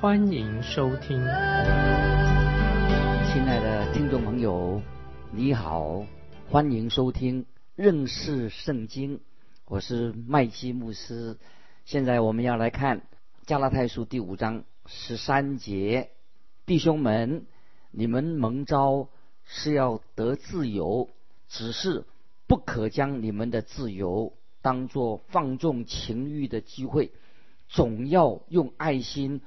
欢迎收听。亲爱的听众朋友，你好，欢迎收听认识圣经，我是麦基牧师。现在我们要来看加拉太书第五章十三节，弟兄们，你们蒙召是要得自由。只是不可将你们的自由当作放纵情欲的机会，总要用爱心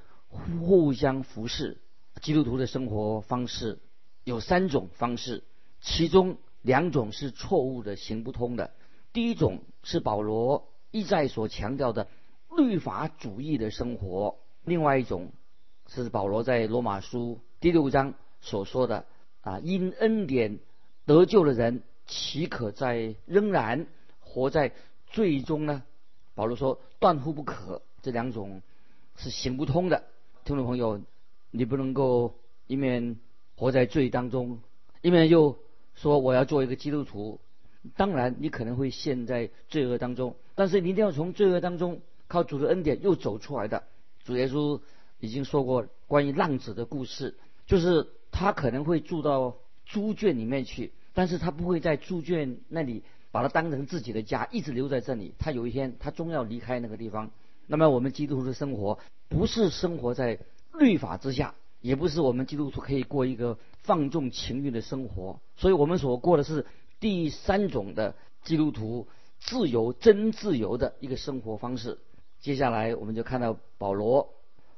互相服侍。基督徒的生活方式有三种方式，其中两种是错误的、行不通的。第一种是保罗一再所强调的律法主义的生活；另外一种是保罗在罗马书第六章所说的啊，因恩典得救的人。岂可在仍然活在罪中呢？保罗说断乎不可，这两种是行不通的。听众朋友，你不能够一面活在罪当中，一面又说我要做一个基督徒。当然，你可能会陷在罪恶当中，但是你一定要从罪恶当中靠主的恩典又走出来的。主耶稣已经说过关于浪子的故事，就是他可能会住到猪圈里面去。但是他不会在猪圈那里把它当成自己的家，一直留在这里。他有一天，他终要离开那个地方。那么，我们基督徒的生活不是生活在律法之下，也不是我们基督徒可以过一个放纵情欲的生活。所以我们所过的是第三种的基督徒自由、真自由的一个生活方式。接下来，我们就看到保罗，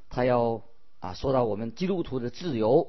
他要啊说到我们基督徒的自由，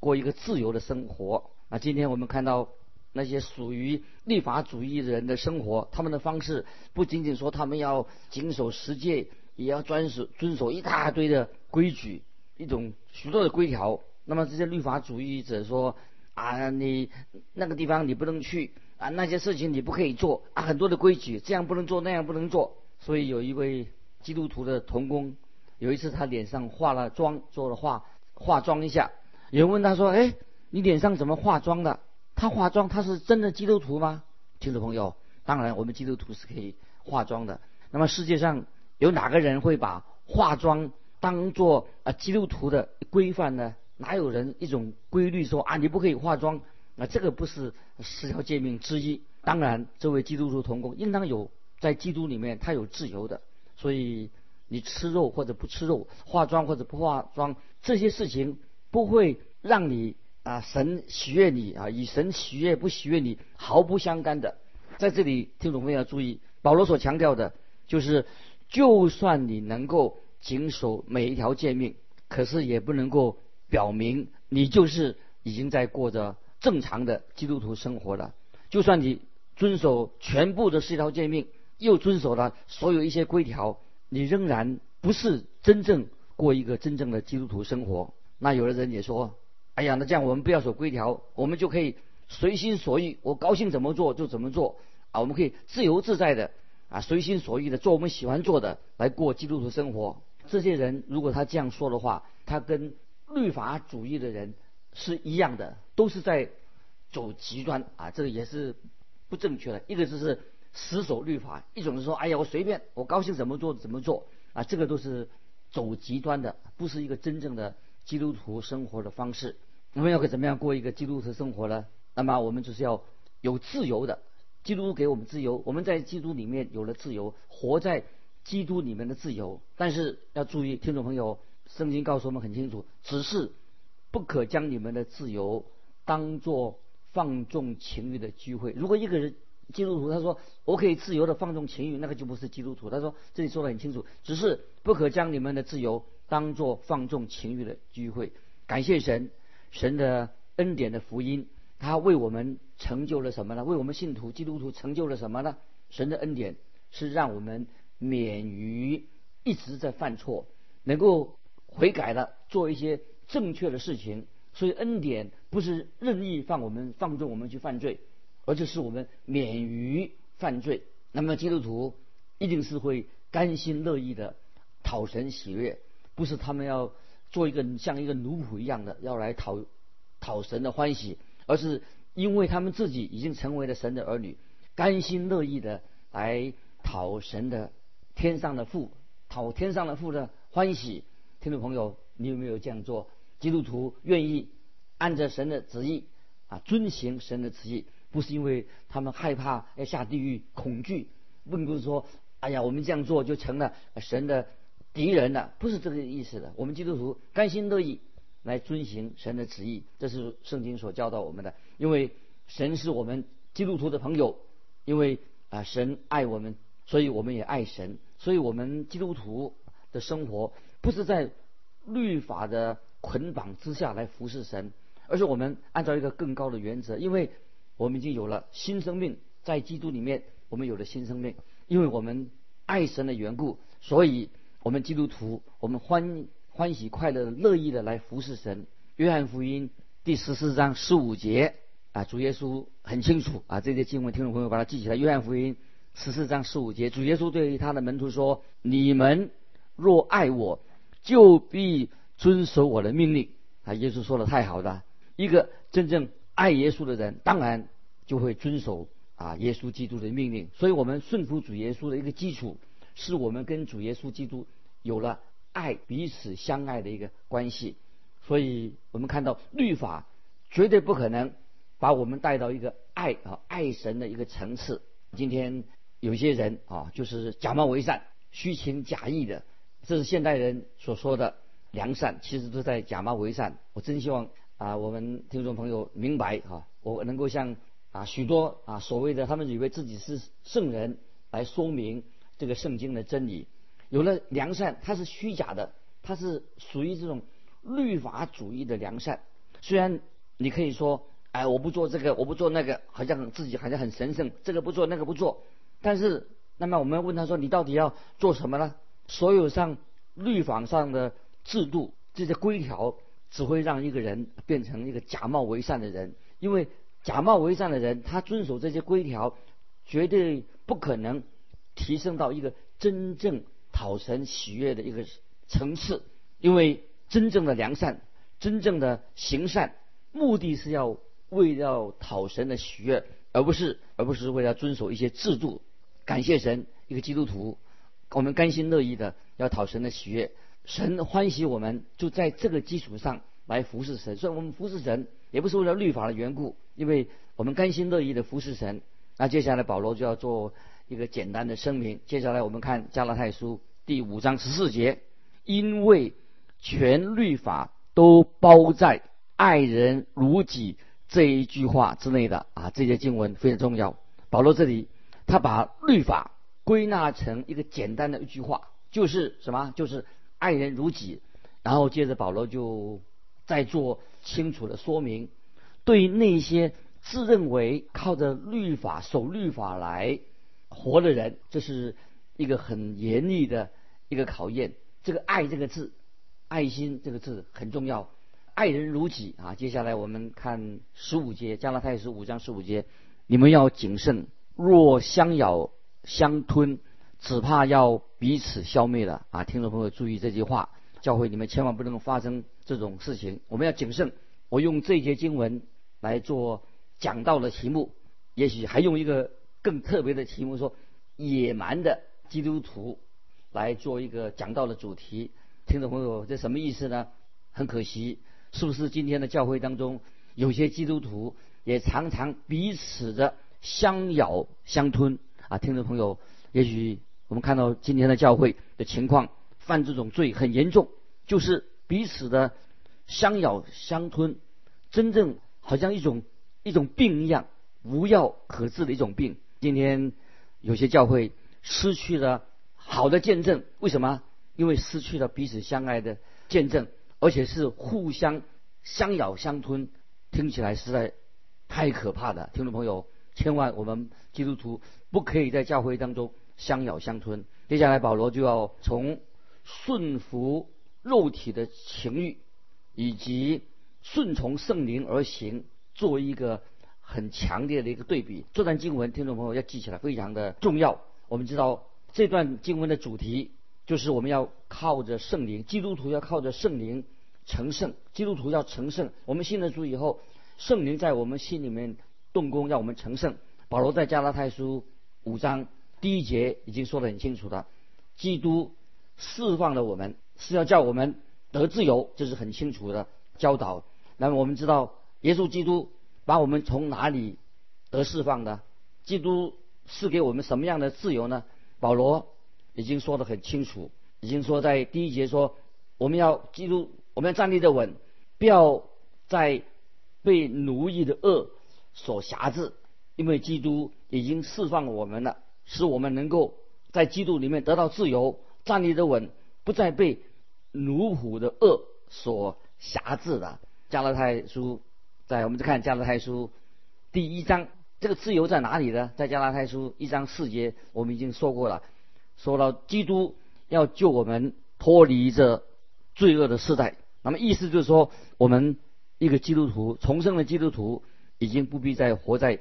过一个自由的生活。啊，今天我们看到。那些属于立法主义的人的生活，他们的方式不仅仅说他们要谨守十诫，也要遵守遵守一大堆的规矩，一种许多的规条。那么这些律法主义者说啊，你那个地方你不能去啊，那些事情你不可以做啊，很多的规矩，这样不能做，那样不能做。所以有一位基督徒的童工，有一次他脸上化了妆，做了化化妆一下，有人问他说：“哎，你脸上怎么化妆的？”他化妆，他是真的基督徒吗？听众朋友，当然我们基督徒是可以化妆的。那么世界上有哪个人会把化妆当做啊基督徒的规范呢？哪有人一种规律说啊你不可以化妆？那这个不是十条诫命之一。当然，这位基督徒同工应当有在基督里面他有自由的，所以你吃肉或者不吃肉，化妆或者不化妆，这些事情不会让你。啊，神喜悦你啊，与神喜悦不喜悦你毫不相干的。在这里，听众朋友要注意，保罗所强调的，就是就算你能够谨守每一条诫命，可是也不能够表明你就是已经在过着正常的基督徒生活了。就算你遵守全部的四条诫命，又遵守了所有一些规条，你仍然不是真正过一个真正的基督徒生活。那有的人也说。哎呀，那这样我们不要守规条，我们就可以随心所欲，我高兴怎么做就怎么做啊！我们可以自由自在的啊，随心所欲的做我们喜欢做的，来过基督徒生活。这些人如果他这样说的话，他跟律法主义的人是一样的，都是在走极端啊！这个也是不正确的。一个就是死守律法，一种是说，哎呀，我随便，我高兴怎么做怎么做啊！这个都是走极端的，不是一个真正的基督徒生活的方式。我们要怎么样过一个基督徒生活呢？那么我们就是要有自由的，基督给我们自由，我们在基督里面有了自由，活在基督里面的自由。但是要注意，听众朋友，圣经告诉我们很清楚，只是不可将你们的自由当做放纵情欲的机会。如果一个人基督徒他说我可以自由的放纵情欲，那个就不是基督徒。他说这里说的很清楚，只是不可将你们的自由当做放纵情欲的机会。感谢神。神的恩典的福音，他为我们成就了什么呢？为我们信徒基督徒成就了什么呢？神的恩典是让我们免于一直在犯错，能够悔改的做一些正确的事情。所以恩典不是任意放我们放纵我们去犯罪，而就是我们免于犯罪。那么基督徒一定是会甘心乐意的讨神喜悦，不是他们要做一个像一个奴仆一样的要来讨讨神的欢喜，而是因为他们自己已经成为了神的儿女，甘心乐意的来讨神的天上的父，讨天上的父的欢喜。听众朋友，你有没有这样做？基督徒愿意按着神的旨意啊，遵行神的旨意，不是因为他们害怕要下地狱、恐惧，并不是说，哎呀，我们这样做就成了神的敌人了，不是这个意思的。我们基督徒甘心乐意来遵行神的旨意，这是圣经所教导我们的。因为神是我们基督徒的朋友，因为啊，神爱我们，所以我们也爱神。所以我们基督徒的生活不是在律法的。捆绑之下来服侍神，而是我们按照一个更高的原则，因为我们已经有了新生命，在基督里面，我们有了新生命，因为我们爱神的缘故，所以我们基督徒，我们欢欢喜快乐乐意的来服侍神。约翰福音第十四章十五节啊，主耶稣很清楚啊，这些经文听众朋友把它记起来。约翰福音十四章十五节，主耶稣对于他的门徒说：“你们若爱我，就必。”遵守我的命令啊！耶稣说的太好了。一个真正爱耶稣的人，当然就会遵守啊耶稣基督的命令。所以，我们顺服主耶稣的一个基础，是我们跟主耶稣基督有了爱、彼此相爱的一个关系。所以我们看到律法绝对不可能把我们带到一个爱啊爱神的一个层次。今天有些人啊，就是假冒为善、虚情假意的，这是现代人所说的。良善其实都在假冒为善。我真希望啊，我们听众朋友明白哈，我能够向啊许多啊所谓的他们以为自己是圣人来说明这个圣经的真理。有了良善，它是虚假的，它是属于这种律法主义的良善。虽然你可以说，哎，我不做这个，我不做那个，好像自己好像很神圣，这个不做那个不做。但是，那么我们问他说，你到底要做什么呢？所有上律法上的。制度这些规条只会让一个人变成一个假冒为善的人，因为假冒为善的人，他遵守这些规条，绝对不可能提升到一个真正讨神喜悦的一个层次。因为真正的良善，真正的行善，目的是要为了讨神的喜悦，而不是而不是为了遵守一些制度。感谢神，一个基督徒，我们甘心乐意的要讨神的喜悦。神欢喜我们，就在这个基础上来服侍神。所以我们服侍神，也不是为了律法的缘故，因为我们甘心乐意的服侍神。那接下来保罗就要做一个简单的声明。接下来我们看加拉太书第五章十四节，因为全律法都包在爱人如己这一句话之内的啊，这些经文非常重要。保罗这里他把律法归纳成一个简单的一句话，就是什么？就是。爱人如己，然后接着保罗就再做清楚的说明，对于那些自认为靠着律法守律法来活的人，这是一个很严厉的一个考验。这个“爱”这个字，爱心这个字很重要。爱人如己啊！接下来我们看十五节，加拉太书五章十五节，你们要谨慎，若相咬相吞。只怕要彼此消灭了啊！听众朋友注意这句话，教会你们千万不能发生这种事情。我们要谨慎。我用这节经文来做讲道的题目，也许还用一个更特别的题目，说野蛮的基督徒来做一个讲道的主题。听众朋友，这什么意思呢？很可惜，是不是今天的教会当中有些基督徒也常常彼此的相咬相吞啊？听众朋友，也许。我们看到今天的教会的情况，犯这种罪很严重，就是彼此的相咬相吞，真正好像一种一种病一样，无药可治的一种病。今天有些教会失去了好的见证，为什么？因为失去了彼此相爱的见证，而且是互相相咬相吞，听起来实在太可怕了。听众朋友，千万我们基督徒不可以在教会当中。相咬相吞。接下来，保罗就要从顺服肉体的情欲，以及顺从圣灵而行，做一个很强烈的一个对比。这段经文，听众朋友要记起来，非常的重要。我们知道这段经文的主题就是我们要靠着圣灵，基督徒要靠着圣灵成圣。基督徒要成圣，我们信了主以后，圣灵在我们心里面动工，让我们成圣。保罗在加拉太书五章第一节已经说得很清楚了，基督释放了我们，是要叫我们得自由，这是很清楚的教导。那么我们知道，耶稣基督把我们从哪里得释放的？基督是给我们什么样的自由呢？保罗已经说得很清楚，已经说在第一节说，我们要基督，我们要站立的稳，不要在被奴役的恶所辖制。因为基督已经释放我们了，使我们能够在基督里面得到自由，站立得稳，不再被奴仆的恶所辖制了。加拉太书，在我们再看加拉太书第一章，这个自由在哪里呢？在加拉太书一章四节，我们已经说过了，说到基督要救我们脱离这罪恶的时代。那么意思就是说，我们一个基督徒重生的基督徒，已经不必再活在。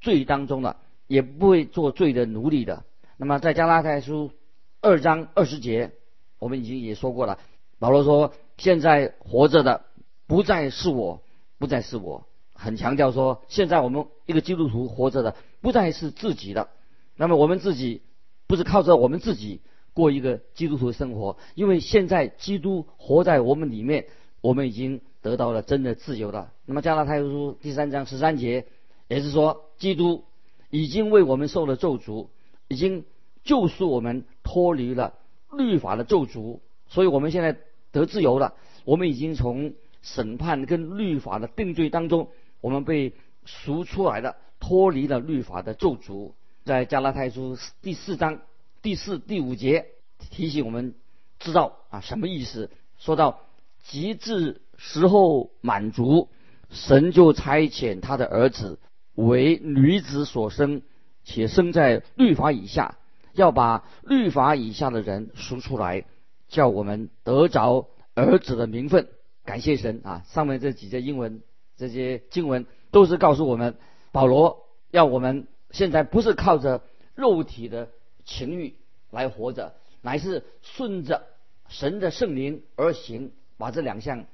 罪当中了，也不会做罪的奴隶的。那么在加拉太书二章二十节，我们已经也说过了。保罗说：“现在活着的不再是我，不再是我。”很强调说，现在我们一个基督徒活着的不再是自己的。那么我们自己不是靠着我们自己过一个基督徒的生活，因为现在基督活在我们里面，我们已经得到了真的自由了。那么加拉太书第三章十三节。也是说，基督已经为我们受了咒诅，已经救赎我们脱离了律法的咒诅，所以我们现在得自由了。我们已经从审判跟律法的定罪当中，我们被赎出来了，脱离了律法的咒诅。在加拉太书第四章第四、第五节提醒我们知道啊什么意思？说到极致时候满足，神就差遣他的儿子。为女子所生，且生在律法以下，要把律法以下的人赎出来，叫我们得着儿子的名分。感谢神啊！上面这几节英文，这些经文都是告诉我们，保罗要我们现在不是靠着肉体的情欲来活着，乃是顺着神的圣灵而行。把这两项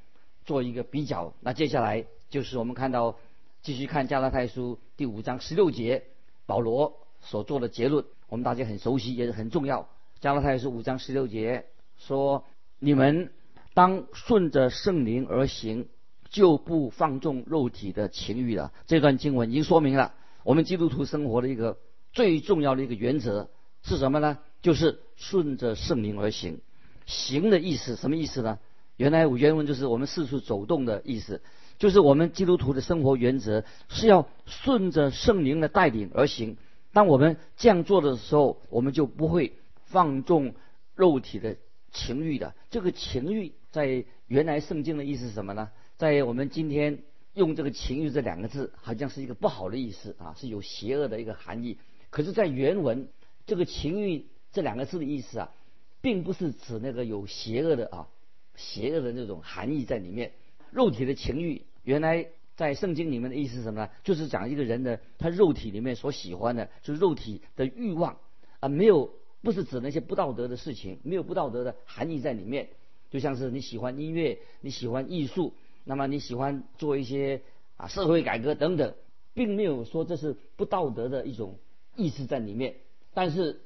做一个比较。那接下来就是我们看到。继续看加拉太书第五章十六节，保罗所做的结论，我们大家很熟悉，也是很重要。加拉太书五章十六节说：“你们当顺着圣灵而行，就不放纵肉体的情欲了。”这段经文已经说明了我们基督徒生活的一个最重要的一个原则是什么呢？就是顺着圣灵而行。行的意思什么意思呢？原来原文就是我们四处走动的意思。就是我们基督徒的生活原则是要顺着圣灵的带领而行。当我们这样做的时候，我们就不会放纵肉体的情欲的。这个情欲在原来圣经的意思是什么呢？在我们今天用这个情欲这两个字，好像是一个不好的意思啊，是有邪恶的一个含义。可是，在原文这个情欲这两个字的意思啊，并不是指那个有邪恶的啊，邪恶的那种含义在里面。肉体的情欲，原来在圣经里面的意思是什么呢？就是讲一个人的他肉体里面所喜欢的，就是肉体的欲望啊，没有不是指那些不道德的事情，没有不道德的含义在里面。就像是你喜欢音乐，你喜欢艺术，那么你喜欢做一些啊社会改革等等，并没有说这是不道德的一种意思在里面。但是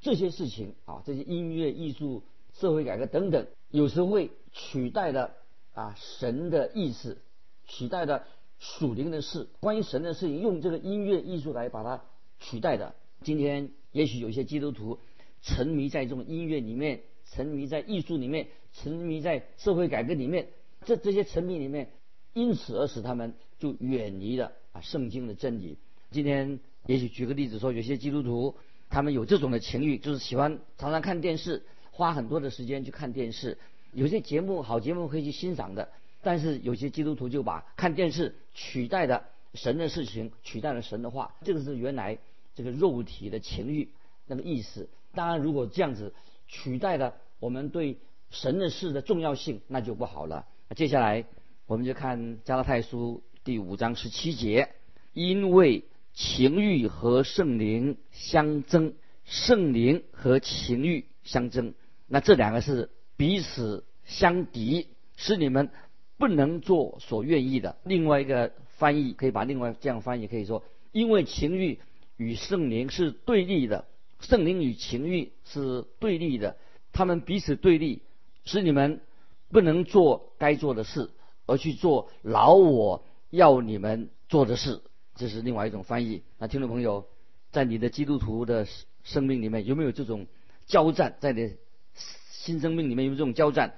这些事情啊，这些音乐、艺术、社会改革等等，有时会取代了。啊，神的意思取代的属灵的事，关于神的事情，用这个音乐艺术来把它取代的。今天也许有些基督徒沉迷在这种音乐里面，沉迷在艺术里面，沉迷在社会改革里面，这这些沉迷里面，因此而使他们就远离了啊圣经的真理。今天也许举个例子说，有些基督徒他们有这种的情欲，就是喜欢常常看电视，花很多的时间去看电视。有些节目好节目可以去欣赏的，但是有些基督徒就把看电视取代了神的事情，取代了神的话，这个是原来这个肉体的情欲那个意思。当然，如果这样子取代了我们对神的事的重要性，那就不好了。接下来我们就看加拉太书第五章十七节，因为情欲和圣灵相争，圣灵和情欲相争，那这两个是彼此相敌，使你们不能做所愿意的。另外一个翻译可以把另外这样翻译，可以说，因为情欲与圣灵是对立的，圣灵与情欲是对立的，他们彼此对立，使你们不能做该做的事，而去做老我要你们做的事。这是另外一种翻译。那听众朋友，在你的基督徒的生命里面，有没有这种交战？在你新生命里面有这种交战？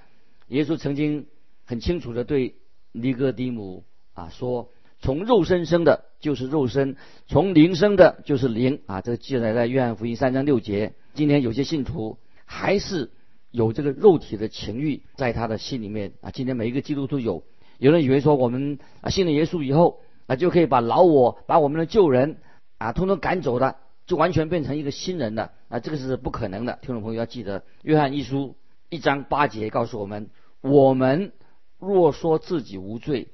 耶稣曾经很清楚的对尼哥底母啊说。从肉身生的，就是肉身；从灵生的，就是灵。啊，这个记载在约翰福音三章六节。今天有些信徒还是有这个肉体的情欲在他的心里面啊。今天每一个基督徒有，有人以为说我们啊信了耶稣以后啊就可以把老我、把我们的旧人啊通通赶走的，就完全变成一个新人了啊。这个是不可能的。听众朋友要记得，约翰一书一章八节告诉我们：我们若说自己无罪。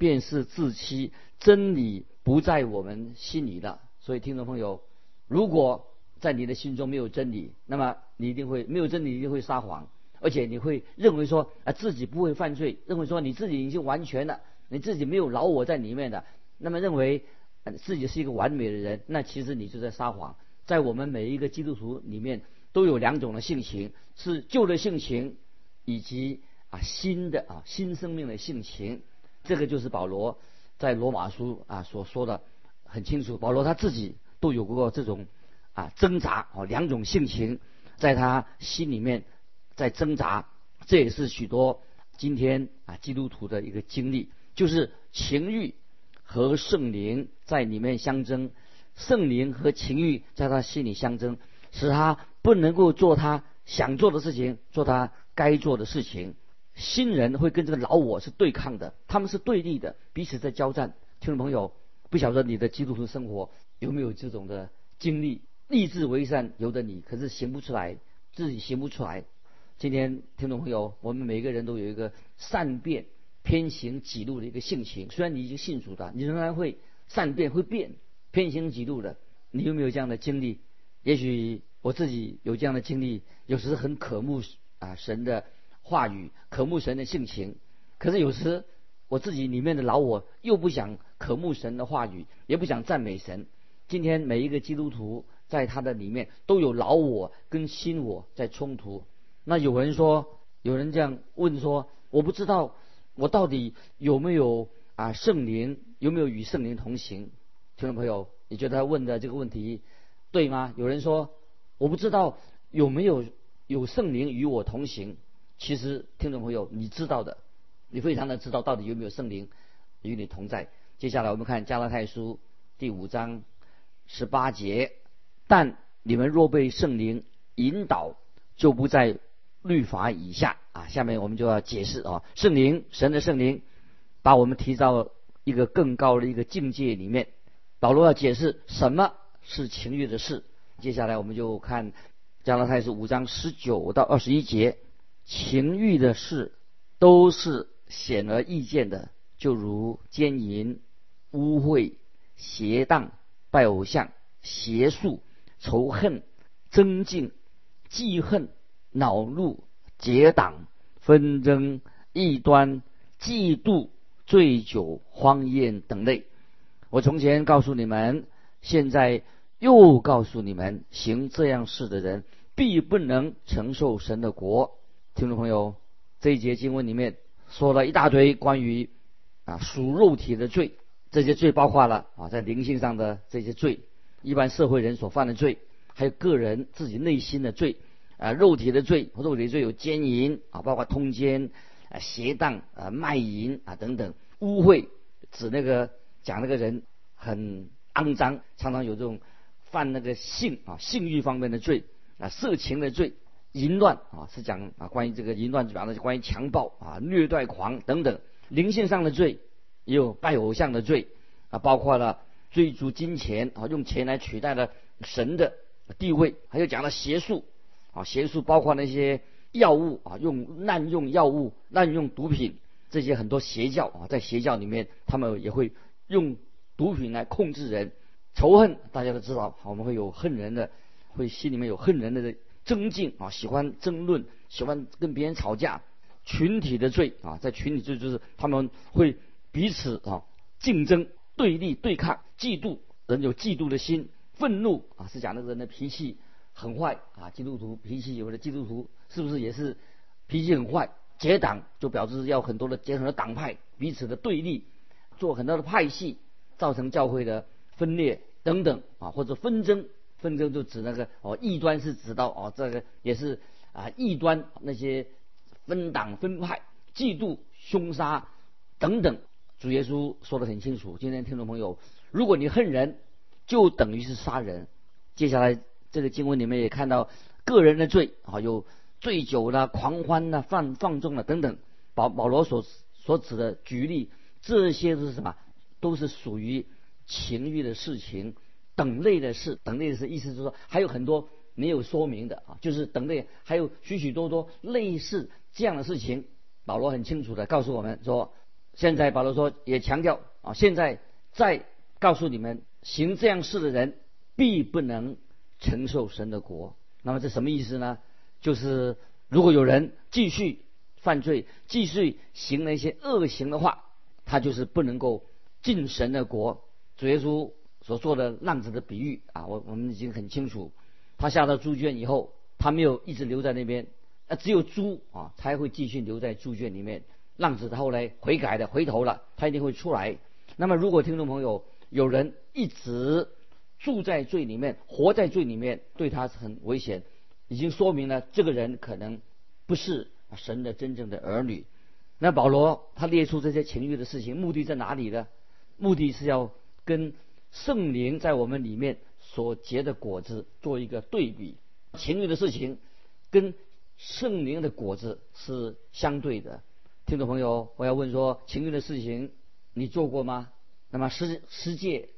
便是自欺，真理不在我们心里的。所以，听众朋友，如果在你的心中没有真理，那么你一定会没有真理，一定会撒谎，而且你会认为说啊自己不会犯罪，认为说你自己已经完全了，你自己没有老我在里面的，那么认为自己是一个完美的人，那其实你就在撒谎。在我们每一个基督徒里面，都有两种的性情，是旧的性情，以及啊新的啊新生命的性情。这个就是保罗在罗马书啊所说的很清楚，保罗他自己都有过这种啊挣扎哦，两种性情在他心里面在挣扎，这也是许多今天啊基督徒的一个经历，就是情欲和圣灵在里面相争，圣灵和情欲在他心里相争，使他不能够做他想做的事情，做他该做的事情。新人会跟这个老我是对抗的，他们是对立的，彼此在交战。听众朋友，不晓得你的基督徒生活有没有这种的经历？立志为善由得你，可是行不出来，自己行不出来。今天听众朋友，我们每个人都有一个善变、偏行己路的一个性情。虽然你已经信主的，你仍然会善变、会变、偏行己路的。你有没有这样的经历？也许我自己有这样的经历，有时很渴慕啊神的。话语渴慕神的性情，可是有时我自己里面的老我又不想渴慕神的话语，也不想赞美神。今天每一个基督徒在他的里面都有老我跟新我在冲突。那有人说，有人这样问说，我不知道我到底有没有啊圣灵，有没有与圣灵同行？听众朋友，你觉得他问的这个问题对吗？有人说，我不知道有没有有圣灵与我同行。其实，听众朋友，你知道的，你非常的知道到底有没有圣灵与你同在。接下来我们看加拉太书第五章十八节，但你们若被圣灵引导，就不在律法以下啊。下面我们就要解释啊，圣灵，神的圣灵，把我们提到一个更高的一个境界里面。保罗要解释什么是情欲的事。接下来我们就看加拉太书五章十九到二十一节。情欲的事都是显而易见的，就如奸淫、污秽、邪荡、拜偶像、邪术、仇恨、增进、记恨、恼怒、结党、纷争、异端、嫉妒、醉酒、荒宴等类。我从前告诉你们，现在又告诉你们：行这样事的人，必不能承受神的国。听众朋友，这一节经文里面说了一大堆关于啊属肉体的罪，这些罪包括了啊在灵性上的这些罪，一般社会人所犯的罪，还有个人自己内心的罪啊肉体的罪，肉体的罪有奸淫啊，包括通奸啊、邪荡啊、卖淫啊等等，污秽指那个讲那个人很肮脏，常常有这种犯那个性啊性欲方面的罪啊色情的罪。淫乱啊，是讲啊关于这个淫乱，主要的关于强暴啊、虐待狂等等灵性上的罪，也有拜偶像的罪啊，包括了追逐金钱啊，用钱来取代了神的地位，还有讲了邪术啊，邪术包括那些药物啊，用滥用药物、滥用毒品这些很多邪教啊，在邪教里面，他们也会用毒品来控制人。仇恨大家都知道，我们会有恨人的，会心里面有恨人的争竞啊，喜欢争论，喜欢跟别人吵架。群体的罪啊，在群体罪就是他们会彼此啊竞争、对立、对抗、嫉妒，人有嫉妒的心，愤怒啊，是讲那个人的脾气很坏啊。基督徒脾气有的基督徒是不是也是脾气很坏？结党就表示要很多的结很多党派，彼此的对立，做很多的派系，造成教会的分裂等等啊，或者纷争。纷争就指那个哦，异端是指到哦，这个也是啊，异端那些。分党分派、嫉妒、凶杀等等，主耶稣说的很清楚。今天听众朋友，如果你恨人，就等于是杀人。接下来这个经文里面也看到个人的罪啊，有醉酒啦、狂欢啦、放放纵了等等。保保罗所所指的举例，这些是什么？都是属于情欲的事情，等类的事。等类的事，意思就是说还有很多没有说明的啊，就是等类还有许许多多类似。这样的事情，保罗很清楚的告诉我们说，现在保罗说也强调啊，现在再告诉你们，行这样事的人必不能承受神的国。那么这什么意思呢？就是如果有人继续犯罪，继续行那些恶行的话，他就是不能够进神的国。主耶稣所做的浪子的比喻啊，我我们已经很清楚，他下到猪圈以后，他没有一直留在那边。那只有猪啊才会继续留在猪圈里面。浪子他后来悔改的回头了，他一定会出来。那么，如果听众朋友有人一直住在罪里面，活在罪里面，对他很危险，已经说明了这个人可能不是神的真正的儿女。那保罗他列出这些情欲的事情，目的在哪里呢？目的是要跟圣灵在我们里面所结的果子做一个对比。情欲的事情跟圣灵的果子是相对的，听众朋友，我要问说，情欲的事情你做过吗？那么世世界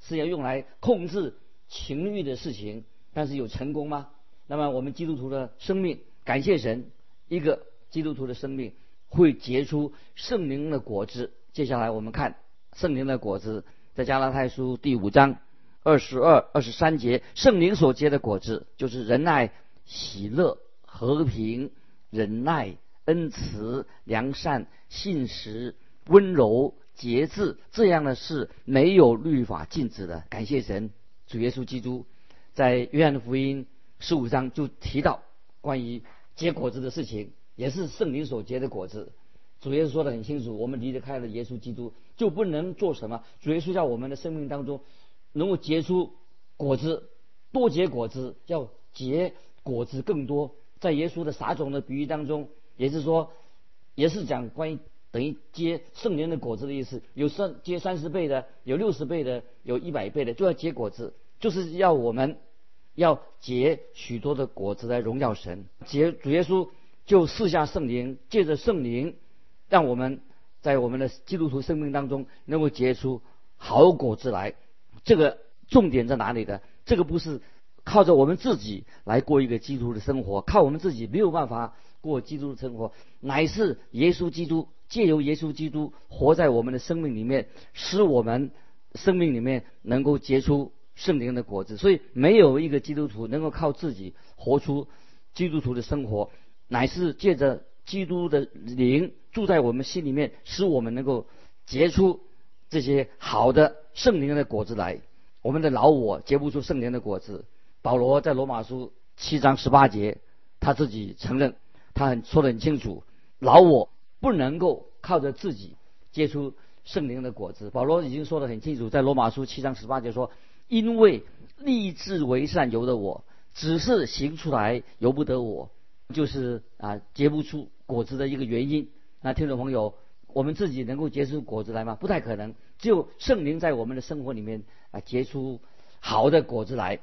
是要用来控制情欲的事情，但是有成功吗？那么我们基督徒的生命，感谢神，一个基督徒的生命会结出圣灵的果子。接下来我们看圣灵的果子，在加拉太书第五章二十二、二十三节，圣灵所结的果子就是仁爱、喜乐。和平、忍耐、恩慈、良善、信实、温柔、节制，这样的事没有律法禁止的。感谢神，主耶稣基督在约翰福音十五章就提到关于结果子的事情，也是圣灵所结的果子。主耶稣说的很清楚，我们离得开了耶稣基督，就不能做什么。主耶稣在我们的生命当中能够结出果子，多结果子，要结果子更多。在耶稣的撒种的比喻当中，也是说，也是讲关于等于结圣灵的果子的意思。有三结三十倍的，有六十倍的，有一百倍的，就要结果子，就是要我们要结许多的果子来荣耀神。结主耶稣就赐下圣灵，借着圣灵，让我们在我们的基督徒生命当中能够结出好果子来。这个重点在哪里的？这个不是。靠着我们自己来过一个基督的生活，靠我们自己没有办法过基督的生活，乃是耶稣基督借由耶稣基督活在我们的生命里面，使我们生命里面能够结出圣灵的果子。所以，没有一个基督徒能够靠自己活出基督徒的生活，乃是借着基督的灵住在我们心里面，使我们能够结出这些好的圣灵的果子来。我们的老我结不出圣灵的果子。保罗在罗马书七章十八节，他自己承认，他很说得很清楚，老我不能够靠着自己结出圣灵的果子。保罗已经说得很清楚，在罗马书七章十八节说，因为立志为善由得我，只是行出来由不得我，就是啊结不出果子的一个原因。那听众朋友，我们自己能够结出果子来吗？不太可能，只有圣灵在我们的生活里面啊结出好的果子来。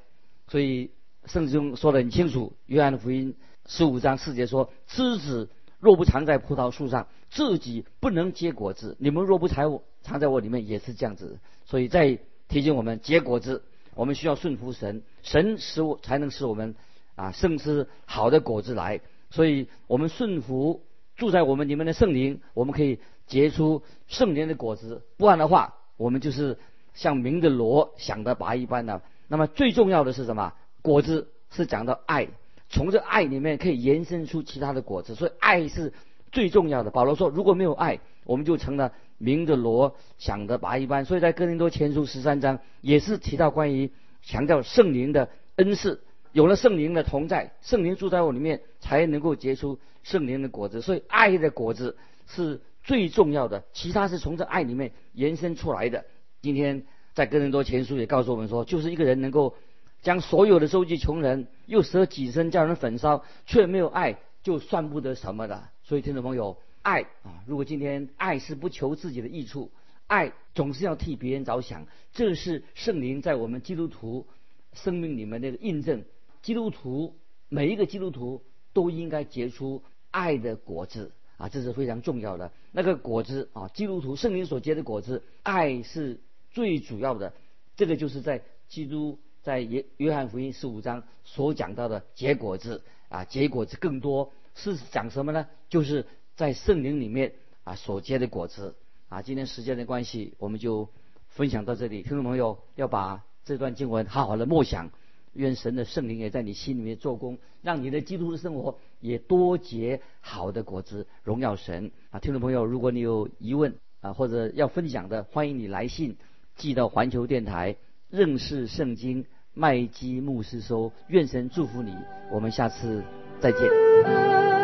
所以圣经说得很清楚，《约翰福音》十五章四节说：“枝子若不藏在葡萄树上，自己不能结果子；你们若不藏我藏在我里面，也是这样子。”所以在提醒我们结果子，我们需要顺服神，神使我才能使我们啊生出好的果子来。所以我们顺服住在我们里面的圣灵，我们可以结出圣灵的果子。不然的话，我们就是像明的罗想的拔一般的。那么最重要的是什么？果子是讲到爱，从这爱里面可以延伸出其他的果子，所以爱是最重要的。保罗说，如果没有爱，我们就成了明的罗想的拔一般。所以在哥林多前书十三章也是提到关于强调圣灵的恩赐。有了圣灵的同在，圣灵住在我里面，才能够结出圣灵的果子。所以，爱的果子是最重要的，其他是从这爱里面延伸出来的。今天在哥林多前书也告诉我们说，就是一个人能够将所有的收集穷人，又舍己身叫人焚烧，却没有爱，就算不得什么的。所以，听众朋友，爱啊，如果今天爱是不求自己的益处，爱总是要替别人着想，这是圣灵在我们基督徒生命里面那个印证。基督徒每一个基督徒都应该结出爱的果子啊，这是非常重要的。那个果子啊，基督徒圣灵所结的果子，爱是最主要的。这个就是在基督在约约翰福音十五章所讲到的结果子啊，结果子更多是讲什么呢？就是在圣灵里面啊所结的果子啊。今天时间的关系，我们就分享到这里。听众朋友要把这段经文好好的默想。愿神的圣灵也在你心里面做工，让你的基督的生活也多结好的果子，荣耀神啊！听众朋友，如果你有疑问啊，或者要分享的，欢迎你来信寄到环球电台认识圣经麦基牧师收。愿神祝福你，我们下次再见。